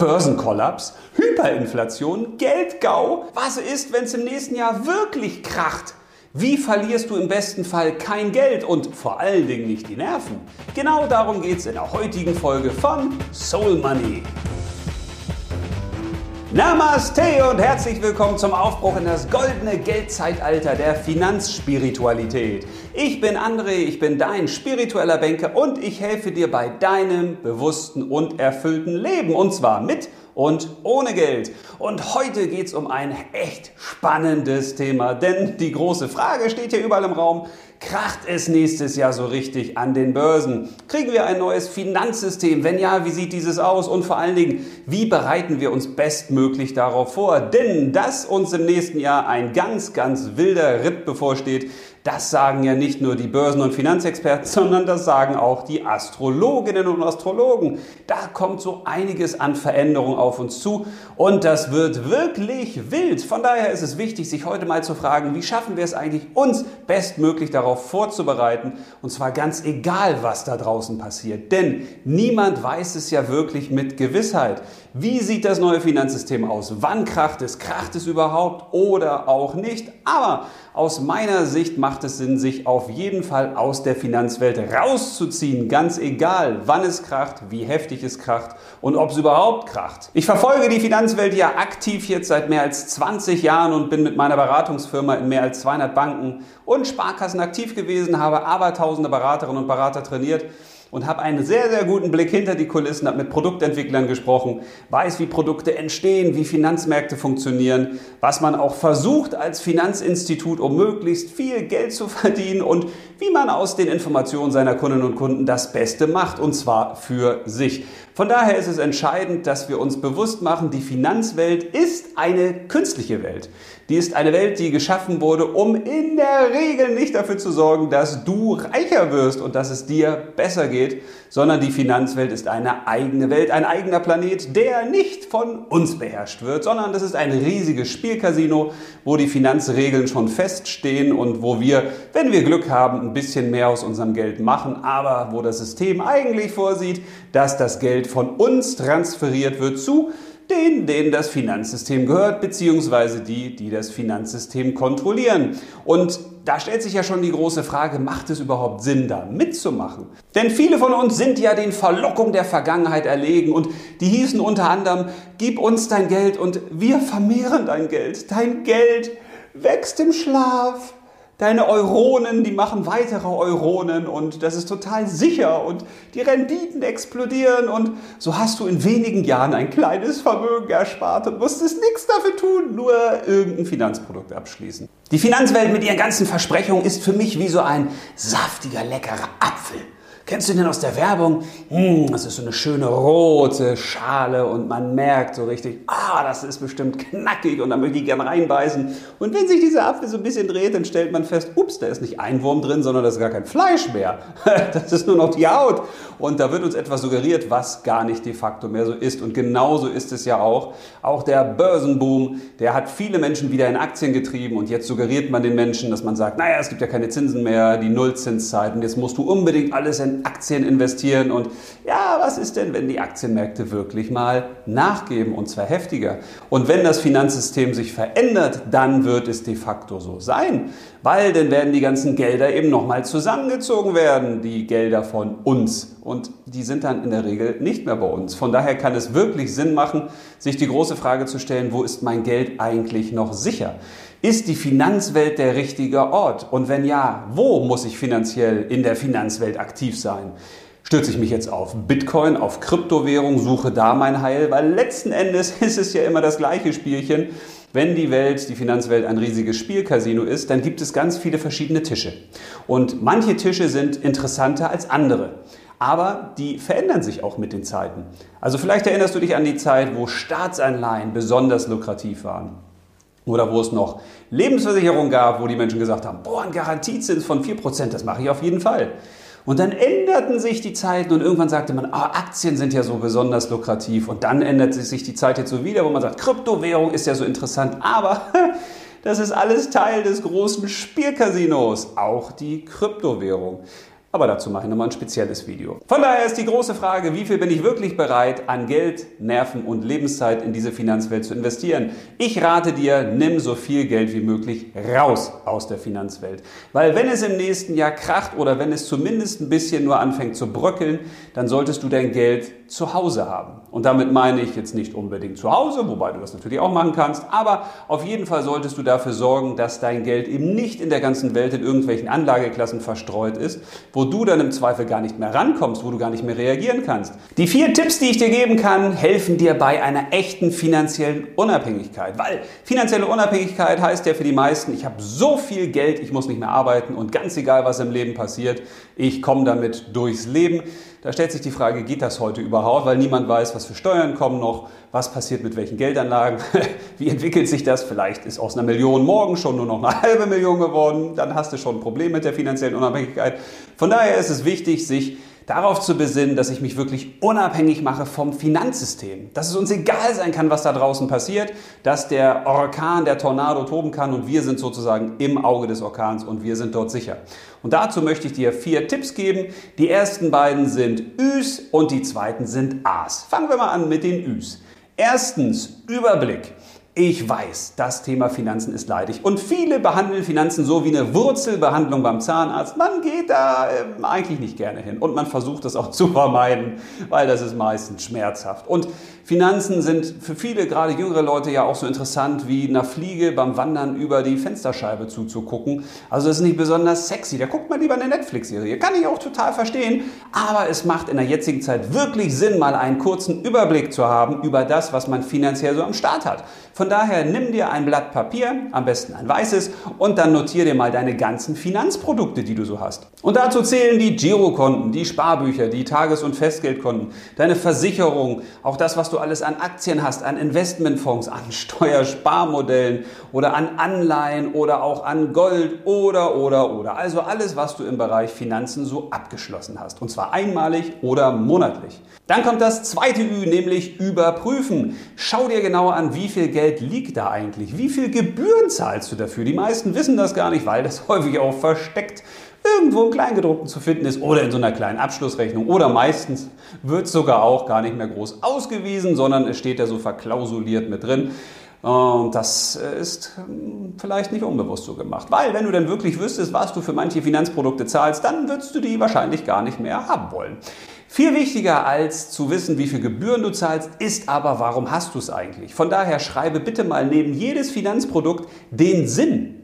Börsenkollaps, Hyperinflation, Geldgau. Was ist, wenn es im nächsten Jahr wirklich kracht? Wie verlierst du im besten Fall kein Geld und vor allen Dingen nicht die Nerven? Genau darum geht es in der heutigen Folge von Soul Money. Namaste und herzlich willkommen zum Aufbruch in das goldene Geldzeitalter der Finanzspiritualität. Ich bin André, ich bin dein spiritueller Banker und ich helfe dir bei deinem bewussten und erfüllten Leben und zwar mit und ohne Geld. Und heute geht es um ein echt spannendes Thema, denn die große Frage steht hier überall im Raum. Kracht es nächstes Jahr so richtig an den Börsen? Kriegen wir ein neues Finanzsystem? Wenn ja, wie sieht dieses aus? Und vor allen Dingen, wie bereiten wir uns bestmöglich darauf vor? Denn dass uns im nächsten Jahr ein ganz, ganz wilder Ritt bevorsteht, das sagen ja nicht nur die Börsen- und Finanzexperten, sondern das sagen auch die Astrologinnen und Astrologen. Da kommt so einiges an Veränderung auf uns zu und das wird wirklich wild. Von daher ist es wichtig, sich heute mal zu fragen, wie schaffen wir es eigentlich, uns bestmöglich darauf vorzubereiten und zwar ganz egal, was da draußen passiert. Denn niemand weiß es ja wirklich mit Gewissheit. Wie sieht das neue Finanzsystem aus? Wann kracht es? Kracht es überhaupt oder auch nicht? Aber aus meiner Sicht macht es Sinn, sich auf jeden Fall aus der Finanzwelt rauszuziehen. Ganz egal, wann es kracht, wie heftig es kracht und ob es überhaupt kracht. Ich verfolge die Finanzwelt ja aktiv jetzt seit mehr als 20 Jahren und bin mit meiner Beratungsfirma in mehr als 200 Banken und Sparkassen aktiv gewesen, habe aber tausende Beraterinnen und Berater trainiert und habe einen sehr, sehr guten Blick hinter die Kulissen, habe mit Produktentwicklern gesprochen, weiß, wie Produkte entstehen, wie Finanzmärkte funktionieren, was man auch versucht als Finanzinstitut, um möglichst viel Geld zu verdienen und wie man aus den Informationen seiner Kundinnen und Kunden das Beste macht, und zwar für sich. Von daher ist es entscheidend, dass wir uns bewusst machen, die Finanzwelt ist eine künstliche Welt. Die ist eine Welt, die geschaffen wurde, um in der Regel nicht dafür zu sorgen, dass du reicher wirst und dass es dir besser geht, sondern die Finanzwelt ist eine eigene Welt, ein eigener Planet, der nicht von uns beherrscht wird, sondern das ist ein riesiges Spielcasino, wo die Finanzregeln schon feststehen und wo wir, wenn wir Glück haben, ein bisschen mehr aus unserem Geld machen, aber wo das System eigentlich vorsieht, dass das Geld von uns transferiert wird zu denen, denen das Finanzsystem gehört, beziehungsweise die, die das Finanzsystem kontrollieren. Und da stellt sich ja schon die große Frage, macht es überhaupt Sinn, da mitzumachen? Denn viele von uns sind ja den Verlockungen der Vergangenheit erlegen und die hießen unter anderem, gib uns dein Geld und wir vermehren dein Geld. Dein Geld wächst im Schlaf. Deine Euronen, die machen weitere Euronen und das ist total sicher und die Renditen explodieren und so hast du in wenigen Jahren ein kleines Vermögen erspart und musstest nichts dafür tun, nur irgendein Finanzprodukt abschließen. Die Finanzwelt mit ihren ganzen Versprechungen ist für mich wie so ein saftiger, leckerer Apfel. Kennst du den aus der Werbung? Hm, das ist so eine schöne rote Schale und man merkt so richtig, ah, das ist bestimmt knackig und da möchte ich gerne reinbeißen. Und wenn sich dieser Apfel so ein bisschen dreht, dann stellt man fest, ups, da ist nicht ein Wurm drin, sondern da ist gar kein Fleisch mehr. Das ist nur noch die Haut. Und da wird uns etwas suggeriert, was gar nicht de facto mehr so ist. Und genauso ist es ja auch. Auch der Börsenboom, der hat viele Menschen wieder in Aktien getrieben und jetzt suggeriert man den Menschen, dass man sagt, naja, es gibt ja keine Zinsen mehr, die Nullzinszeit und jetzt musst du unbedingt alles in Aktien investieren und ja, was ist denn, wenn die Aktienmärkte wirklich mal nachgeben und zwar heftiger? Und wenn das Finanzsystem sich verändert, dann wird es de facto so sein, weil dann werden die ganzen Gelder eben nochmal zusammengezogen werden, die Gelder von uns und die sind dann in der Regel nicht mehr bei uns. Von daher kann es wirklich Sinn machen, sich die große Frage zu stellen, wo ist mein Geld eigentlich noch sicher? Ist die Finanzwelt der richtige Ort? Und wenn ja, wo muss ich finanziell in der Finanzwelt aktiv sein? Stürze ich mich jetzt auf Bitcoin, auf Kryptowährung, suche da mein Heil, weil letzten Endes ist es ja immer das gleiche Spielchen. Wenn die Welt, die Finanzwelt ein riesiges Spielcasino ist, dann gibt es ganz viele verschiedene Tische. Und manche Tische sind interessanter als andere. Aber die verändern sich auch mit den Zeiten. Also vielleicht erinnerst du dich an die Zeit, wo Staatsanleihen besonders lukrativ waren. Oder wo es noch Lebensversicherungen gab, wo die Menschen gesagt haben, boah, ein Garantiezins von 4%, das mache ich auf jeden Fall. Und dann änderten sich die Zeiten und irgendwann sagte man, ah, Aktien sind ja so besonders lukrativ. Und dann ändert sich die Zeit jetzt so wieder, wo man sagt, Kryptowährung ist ja so interessant. Aber das ist alles Teil des großen Spielcasinos, auch die Kryptowährung. Aber dazu mache ich nochmal ein spezielles Video. Von daher ist die große Frage, wie viel bin ich wirklich bereit, an Geld, Nerven und Lebenszeit in diese Finanzwelt zu investieren? Ich rate dir, nimm so viel Geld wie möglich raus aus der Finanzwelt. Weil wenn es im nächsten Jahr kracht oder wenn es zumindest ein bisschen nur anfängt zu bröckeln, dann solltest du dein Geld zu Hause haben. Und damit meine ich jetzt nicht unbedingt zu Hause, wobei du das natürlich auch machen kannst, aber auf jeden Fall solltest du dafür sorgen, dass dein Geld eben nicht in der ganzen Welt in irgendwelchen Anlageklassen verstreut ist, wo du dann im Zweifel gar nicht mehr rankommst, wo du gar nicht mehr reagieren kannst. Die vier Tipps, die ich dir geben kann, helfen dir bei einer echten finanziellen Unabhängigkeit. Weil finanzielle Unabhängigkeit heißt ja für die meisten, ich habe so viel Geld, ich muss nicht mehr arbeiten und ganz egal, was im Leben passiert, ich komme damit durchs Leben. Da stellt sich die Frage, geht das heute überhaupt? Weil niemand weiß, was für Steuern kommen noch, was passiert mit welchen Geldanlagen, wie entwickelt sich das? Vielleicht ist aus einer Million morgen schon nur noch eine halbe Million geworden, dann hast du schon ein Problem mit der finanziellen Unabhängigkeit. Von daher ist es wichtig, sich darauf zu besinnen, dass ich mich wirklich unabhängig mache vom Finanzsystem. Dass es uns egal sein kann, was da draußen passiert, dass der Orkan, der Tornado toben kann und wir sind sozusagen im Auge des Orkans und wir sind dort sicher. Und dazu möchte ich dir vier Tipps geben. Die ersten beiden sind Üs und die zweiten sind As. Fangen wir mal an mit den Üs. Erstens Überblick. Ich weiß, das Thema Finanzen ist leidig. Und viele behandeln Finanzen so wie eine Wurzelbehandlung beim Zahnarzt. Man geht da äh, eigentlich nicht gerne hin. Und man versucht das auch zu vermeiden, weil das ist meistens schmerzhaft. Und Finanzen sind für viele, gerade jüngere Leute, ja auch so interessant wie einer Fliege beim Wandern über die Fensterscheibe zuzugucken. Also das ist nicht besonders sexy. Da guckt man lieber eine Netflix-Serie. Kann ich auch total verstehen. Aber es macht in der jetzigen Zeit wirklich Sinn, mal einen kurzen Überblick zu haben über das, was man finanziell so am Start hat. Von daher nimm dir ein Blatt Papier, am besten ein weißes, und dann notiere dir mal deine ganzen Finanzprodukte, die du so hast. Und dazu zählen die Girokonten, die Sparbücher, die Tages- und Festgeldkonten, deine Versicherung, auch das, was du alles an Aktien hast, an Investmentfonds, an Steuersparmodellen oder an Anleihen oder auch an Gold oder, oder, oder. Also alles, was du im Bereich Finanzen so abgeschlossen hast. Und zwar einmalig oder monatlich. Dann kommt das zweite Ü, nämlich überprüfen. Schau dir genauer an, wie viel Geld liegt da eigentlich? Wie viel Gebühren zahlst du dafür? Die meisten wissen das gar nicht, weil das häufig auch versteckt irgendwo im Kleingedruckten zu finden ist oder in so einer kleinen Abschlussrechnung oder meistens wird es sogar auch gar nicht mehr groß ausgewiesen, sondern es steht da so verklausuliert mit drin. Und das ist hm, vielleicht nicht unbewusst so gemacht. Weil wenn du dann wirklich wüsstest, was du für manche Finanzprodukte zahlst, dann würdest du die wahrscheinlich gar nicht mehr haben wollen. Viel wichtiger als zu wissen, wie viel Gebühren du zahlst, ist aber, warum hast du es eigentlich? Von daher schreibe bitte mal neben jedes Finanzprodukt den Sinn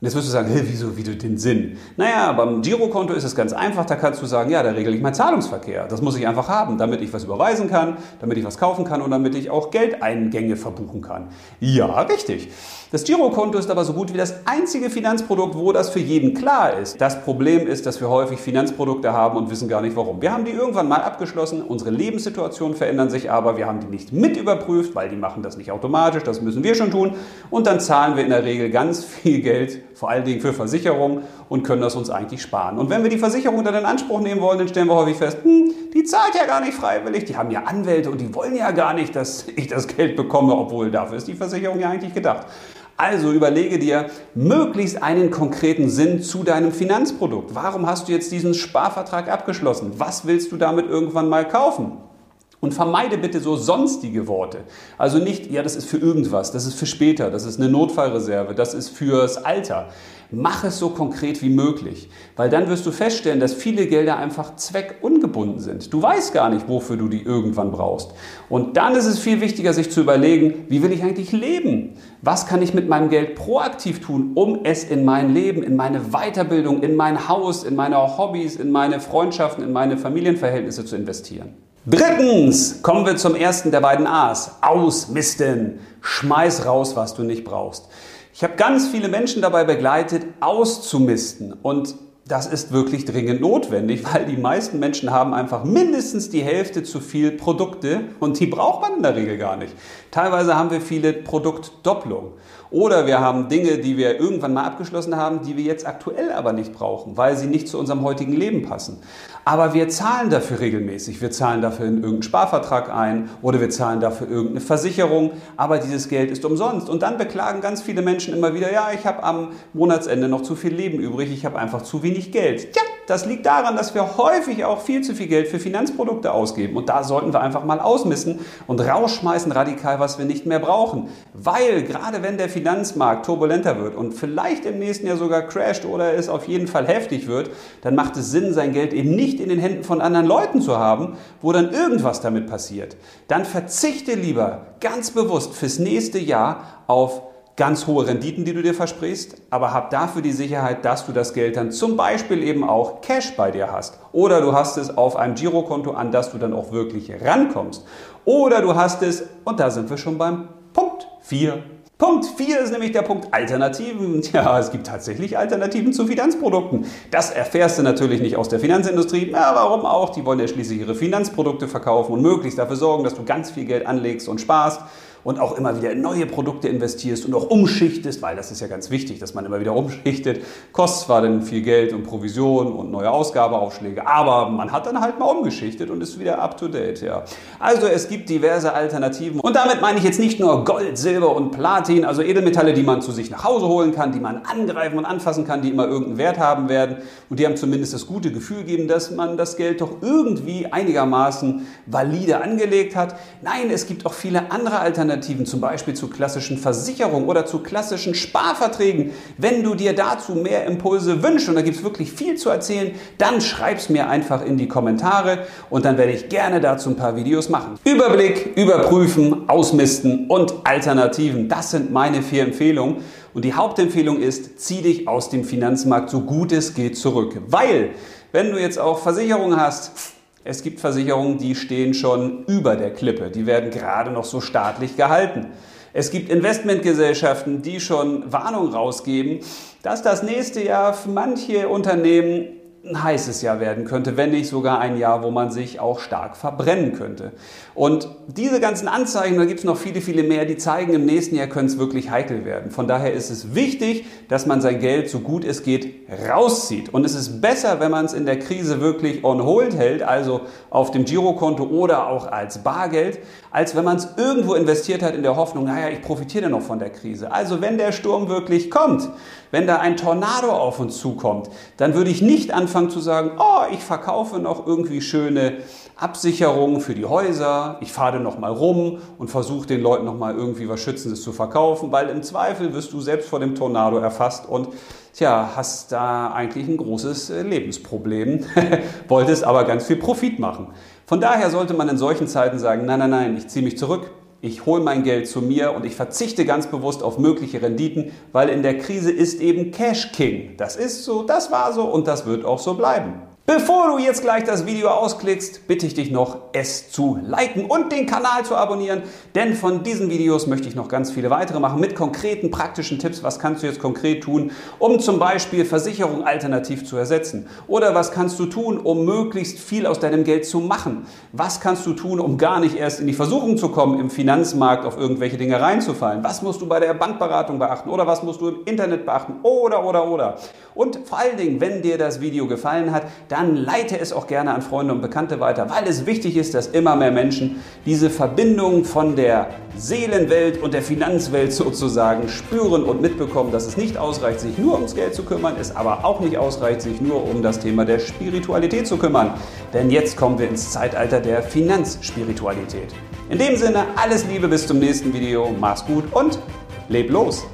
und jetzt wirst du sagen, hey, wieso, wie du den Sinn? Naja, beim Girokonto ist es ganz einfach, da kannst du sagen, ja, da regle ich meinen Zahlungsverkehr. Das muss ich einfach haben, damit ich was überweisen kann, damit ich was kaufen kann und damit ich auch Geldeingänge verbuchen kann. Ja, richtig. Das Girokonto ist aber so gut wie das einzige Finanzprodukt, wo das für jeden klar ist. Das Problem ist, dass wir häufig Finanzprodukte haben und wissen gar nicht warum. Wir haben die irgendwann mal abgeschlossen, unsere Lebenssituationen verändern sich aber, wir haben die nicht mit überprüft, weil die machen das nicht automatisch, das müssen wir schon tun und dann zahlen wir in der Regel ganz viel Geld vor allen Dingen für Versicherungen und können das uns eigentlich sparen. Und wenn wir die Versicherung dann in Anspruch nehmen wollen, dann stellen wir häufig fest, hm, die zahlt ja gar nicht freiwillig, die haben ja Anwälte und die wollen ja gar nicht, dass ich das Geld bekomme, obwohl dafür ist die Versicherung ja eigentlich gedacht. Also überlege dir möglichst einen konkreten Sinn zu deinem Finanzprodukt. Warum hast du jetzt diesen Sparvertrag abgeschlossen? Was willst du damit irgendwann mal kaufen? Und vermeide bitte so sonstige Worte. Also nicht, ja, das ist für irgendwas, das ist für später, das ist eine Notfallreserve, das ist fürs Alter. Mach es so konkret wie möglich, weil dann wirst du feststellen, dass viele Gelder einfach zweckungebunden sind. Du weißt gar nicht, wofür du die irgendwann brauchst. Und dann ist es viel wichtiger, sich zu überlegen, wie will ich eigentlich leben? Was kann ich mit meinem Geld proaktiv tun, um es in mein Leben, in meine Weiterbildung, in mein Haus, in meine Hobbys, in meine Freundschaften, in meine Familienverhältnisse zu investieren? Drittens kommen wir zum ersten der beiden A's. Ausmisten. Schmeiß raus, was du nicht brauchst. Ich habe ganz viele Menschen dabei begleitet, auszumisten. Und das ist wirklich dringend notwendig, weil die meisten Menschen haben einfach mindestens die Hälfte zu viel Produkte und die braucht man in der Regel gar nicht. Teilweise haben wir viele Produktdopplungen. Oder wir haben Dinge, die wir irgendwann mal abgeschlossen haben, die wir jetzt aktuell aber nicht brauchen, weil sie nicht zu unserem heutigen Leben passen. Aber wir zahlen dafür regelmäßig. Wir zahlen dafür in irgendeinen Sparvertrag ein oder wir zahlen dafür irgendeine Versicherung. Aber dieses Geld ist umsonst. Und dann beklagen ganz viele Menschen immer wieder, ja, ich habe am Monatsende noch zu viel Leben übrig, ich habe einfach zu wenig Geld. Ja, das liegt daran, dass wir häufig auch viel zu viel Geld für Finanzprodukte ausgeben. Und da sollten wir einfach mal ausmissen und rausschmeißen radikal, was wir nicht mehr brauchen. Weil gerade wenn der Finanzmarkt turbulenter wird und vielleicht im nächsten Jahr sogar crasht oder es auf jeden Fall heftig wird, dann macht es Sinn, sein Geld eben nicht in den Händen von anderen Leuten zu haben, wo dann irgendwas damit passiert. Dann verzichte lieber ganz bewusst fürs nächste Jahr auf ganz hohe Renditen, die du dir versprichst, aber hab dafür die Sicherheit, dass du das Geld dann zum Beispiel eben auch Cash bei dir hast. Oder du hast es auf einem Girokonto, an das du dann auch wirklich rankommst. Oder du hast es, und da sind wir schon beim Punkt 4. Punkt 4 ist nämlich der Punkt Alternativen. Ja, es gibt tatsächlich Alternativen zu Finanzprodukten. Das erfährst du natürlich nicht aus der Finanzindustrie. Na, warum auch? Die wollen ja schließlich ihre Finanzprodukte verkaufen und möglichst dafür sorgen, dass du ganz viel Geld anlegst und sparst und auch immer wieder in neue Produkte investierst und auch umschichtest, weil das ist ja ganz wichtig, dass man immer wieder umschichtet. Kostet zwar dann viel Geld und Provision und neue Ausgabeaufschläge, aber man hat dann halt mal umgeschichtet und ist wieder up to date, ja. Also es gibt diverse Alternativen und damit meine ich jetzt nicht nur Gold, Silber und Platin, also Edelmetalle, die man zu sich nach Hause holen kann, die man angreifen und anfassen kann, die immer irgendeinen Wert haben werden und die haben zumindest das gute Gefühl geben, dass man das Geld doch irgendwie einigermaßen valide angelegt hat. Nein, es gibt auch viele andere Alternativen Alternativen, zum Beispiel zu klassischen Versicherungen oder zu klassischen Sparverträgen. Wenn du dir dazu mehr Impulse wünschst, und da gibt es wirklich viel zu erzählen, dann schreib es mir einfach in die Kommentare und dann werde ich gerne dazu ein paar Videos machen. Überblick, überprüfen, ausmisten und Alternativen. Das sind meine vier Empfehlungen. Und die Hauptempfehlung ist, zieh dich aus dem Finanzmarkt so gut es geht zurück. Weil, wenn du jetzt auch Versicherungen hast, es gibt Versicherungen, die stehen schon über der Klippe. Die werden gerade noch so staatlich gehalten. Es gibt Investmentgesellschaften, die schon Warnung rausgeben, dass das nächste Jahr für manche Unternehmen ein heißes Jahr werden könnte, wenn nicht sogar ein Jahr, wo man sich auch stark verbrennen könnte. Und diese ganzen Anzeichen, da gibt es noch viele, viele mehr, die zeigen, im nächsten Jahr könnte es wirklich heikel werden. Von daher ist es wichtig, dass man sein Geld so gut es geht rauszieht. Und es ist besser, wenn man es in der Krise wirklich on hold hält, also auf dem Girokonto oder auch als Bargeld, als wenn man es irgendwo investiert hat in der Hoffnung, naja, ich profitiere noch von der Krise. Also wenn der Sturm wirklich kommt, wenn da ein Tornado auf uns zukommt, dann würde ich nicht anfangen zu sagen, oh, ich verkaufe noch irgendwie schöne Absicherungen für die Häuser, ich fahre noch mal rum und versuche den Leuten noch mal irgendwie was Schützendes zu verkaufen, weil im Zweifel wirst du selbst vor dem Tornado erfasst und tja, hast da eigentlich ein großes äh, Lebensproblem, wolltest aber ganz viel Profit machen. Von daher sollte man in solchen Zeiten sagen, nein, nein, nein, ich ziehe mich zurück, ich hole mein Geld zu mir und ich verzichte ganz bewusst auf mögliche Renditen, weil in der Krise ist eben Cash King. Das ist so, das war so und das wird auch so bleiben. Bevor du jetzt gleich das Video ausklickst, bitte ich dich noch, es zu liken und den Kanal zu abonnieren, denn von diesen Videos möchte ich noch ganz viele weitere machen mit konkreten praktischen Tipps. Was kannst du jetzt konkret tun, um zum Beispiel Versicherung alternativ zu ersetzen? Oder was kannst du tun, um möglichst viel aus deinem Geld zu machen? Was kannst du tun, um gar nicht erst in die Versuchung zu kommen, im Finanzmarkt auf irgendwelche Dinge reinzufallen? Was musst du bei der Bankberatung beachten? Oder was musst du im Internet beachten? Oder, oder, oder. Und vor allen Dingen, wenn dir das Video gefallen hat, dann dann leite es auch gerne an Freunde und Bekannte weiter, weil es wichtig ist, dass immer mehr Menschen diese Verbindung von der Seelenwelt und der Finanzwelt sozusagen spüren und mitbekommen, dass es nicht ausreicht, sich nur ums Geld zu kümmern, es aber auch nicht ausreicht, sich nur um das Thema der Spiritualität zu kümmern. Denn jetzt kommen wir ins Zeitalter der Finanzspiritualität. In dem Sinne, alles Liebe bis zum nächsten Video, mach's gut und leb los!